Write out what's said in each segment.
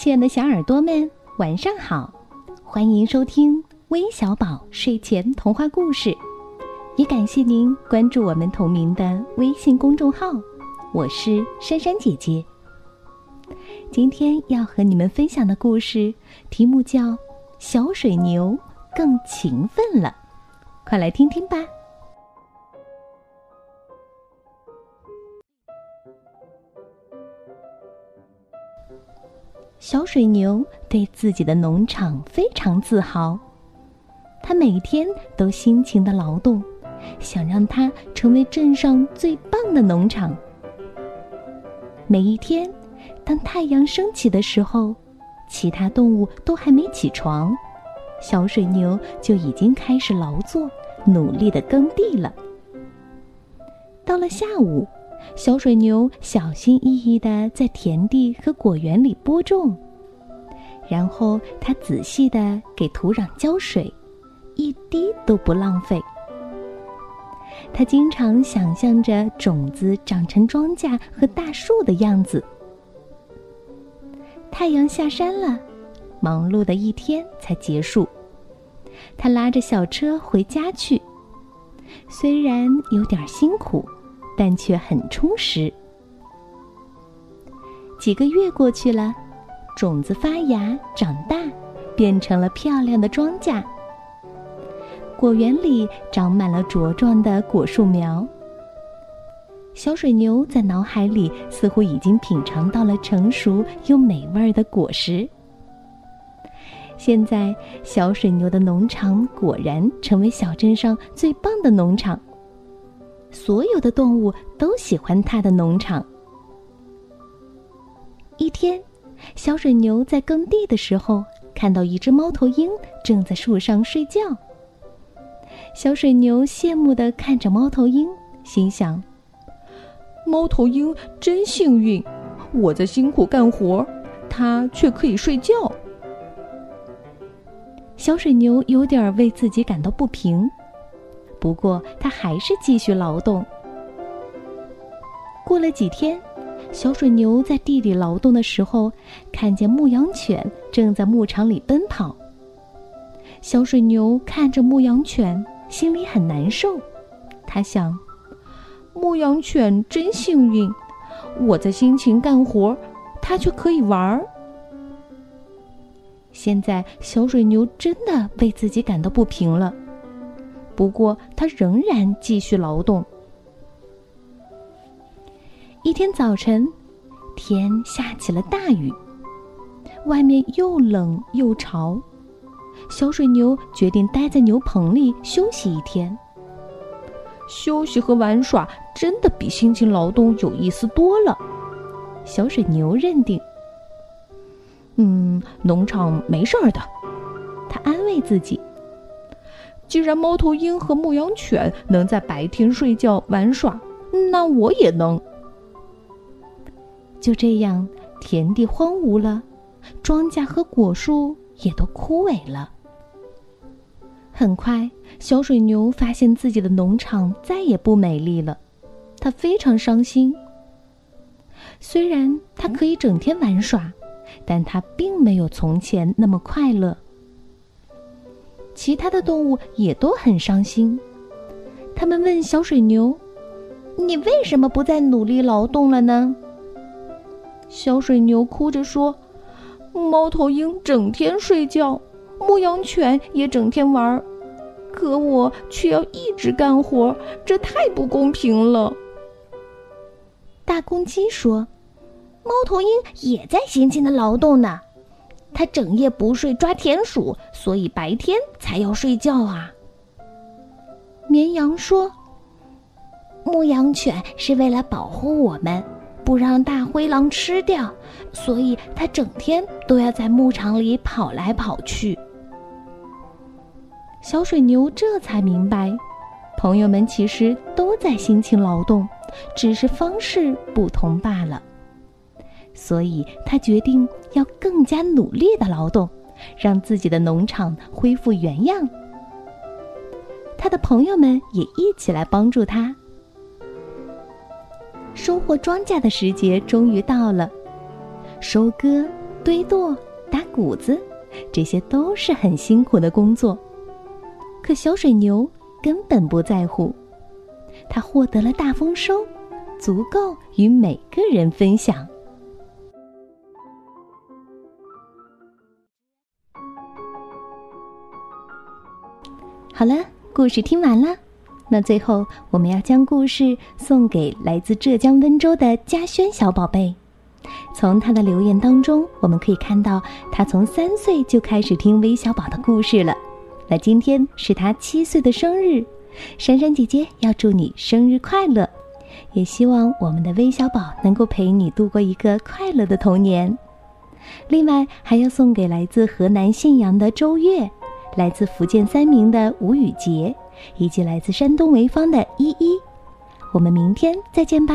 亲爱的小耳朵们，晚上好！欢迎收听微小宝睡前童话故事，也感谢您关注我们同名的微信公众号。我是珊珊姐姐。今天要和你们分享的故事题目叫《小水牛更勤奋了》，快来听听吧。小水牛对自己的农场非常自豪，他每天都辛勤的劳动，想让它成为镇上最棒的农场。每一天，当太阳升起的时候，其他动物都还没起床，小水牛就已经开始劳作，努力的耕地了。到了下午。小水牛小心翼翼地在田地和果园里播种，然后它仔细地给土壤浇水，一滴都不浪费。它经常想象着种子长成庄稼和大树的样子。太阳下山了，忙碌的一天才结束。他拉着小车回家去，虽然有点辛苦。但却很充实。几个月过去了，种子发芽长大，变成了漂亮的庄稼。果园里长满了茁壮的果树苗。小水牛在脑海里似乎已经品尝到了成熟又美味的果实。现在，小水牛的农场果然成为小镇上最棒的农场。所有的动物都喜欢它的农场。一天，小水牛在耕地的时候，看到一只猫头鹰正在树上睡觉。小水牛羡慕的看着猫头鹰，心想：“猫头鹰真幸运，我在辛苦干活，它却可以睡觉。”小水牛有点为自己感到不平。不过，他还是继续劳动。过了几天，小水牛在地里劳动的时候，看见牧羊犬正在牧场里奔跑。小水牛看着牧羊犬，心里很难受。他想：牧羊犬真幸运，我在辛勤干活，它却可以玩儿。现在，小水牛真的为自己感到不平了。不过，他仍然继续劳动。一天早晨，天下起了大雨，外面又冷又潮。小水牛决定待在牛棚里休息一天。休息和玩耍真的比辛勤劳动有意思多了。小水牛认定。嗯，农场没事儿的，他安慰自己。既然猫头鹰和牧羊犬能在白天睡觉玩耍，那我也能。就这样，田地荒芜了，庄稼和果树也都枯萎了。很快，小水牛发现自己的农场再也不美丽了，它非常伤心。虽然它可以整天玩耍，但它并没有从前那么快乐。其他的动物也都很伤心，他们问小水牛：“你为什么不再努力劳动了呢？”小水牛哭着说：“猫头鹰整天睡觉，牧羊犬也整天玩，可我却要一直干活，这太不公平了。”大公鸡说：“猫头鹰也在辛勤的劳动呢。”它整夜不睡抓田鼠，所以白天才要睡觉啊。绵羊说：“牧羊犬是为了保护我们，不让大灰狼吃掉，所以它整天都要在牧场里跑来跑去。”小水牛这才明白，朋友们其实都在辛勤劳动，只是方式不同罢了。所以他决定要更加努力的劳动，让自己的农场恢复原样。他的朋友们也一起来帮助他。收获庄稼的时节终于到了，收割、堆垛、打谷子，这些都是很辛苦的工作。可小水牛根本不在乎，它获得了大丰收，足够与每个人分享。好了，故事听完了。那最后，我们要将故事送给来自浙江温州的嘉轩小宝贝。从他的留言当中，我们可以看到，他从三岁就开始听微小宝的故事了。那今天是他七岁的生日，珊珊姐姐要祝你生日快乐，也希望我们的微小宝能够陪你度过一个快乐的童年。另外，还要送给来自河南信阳的周月。来自福建三明的吴宇杰，以及来自山东潍坊的依依，我们明天再见吧，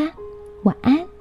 晚安。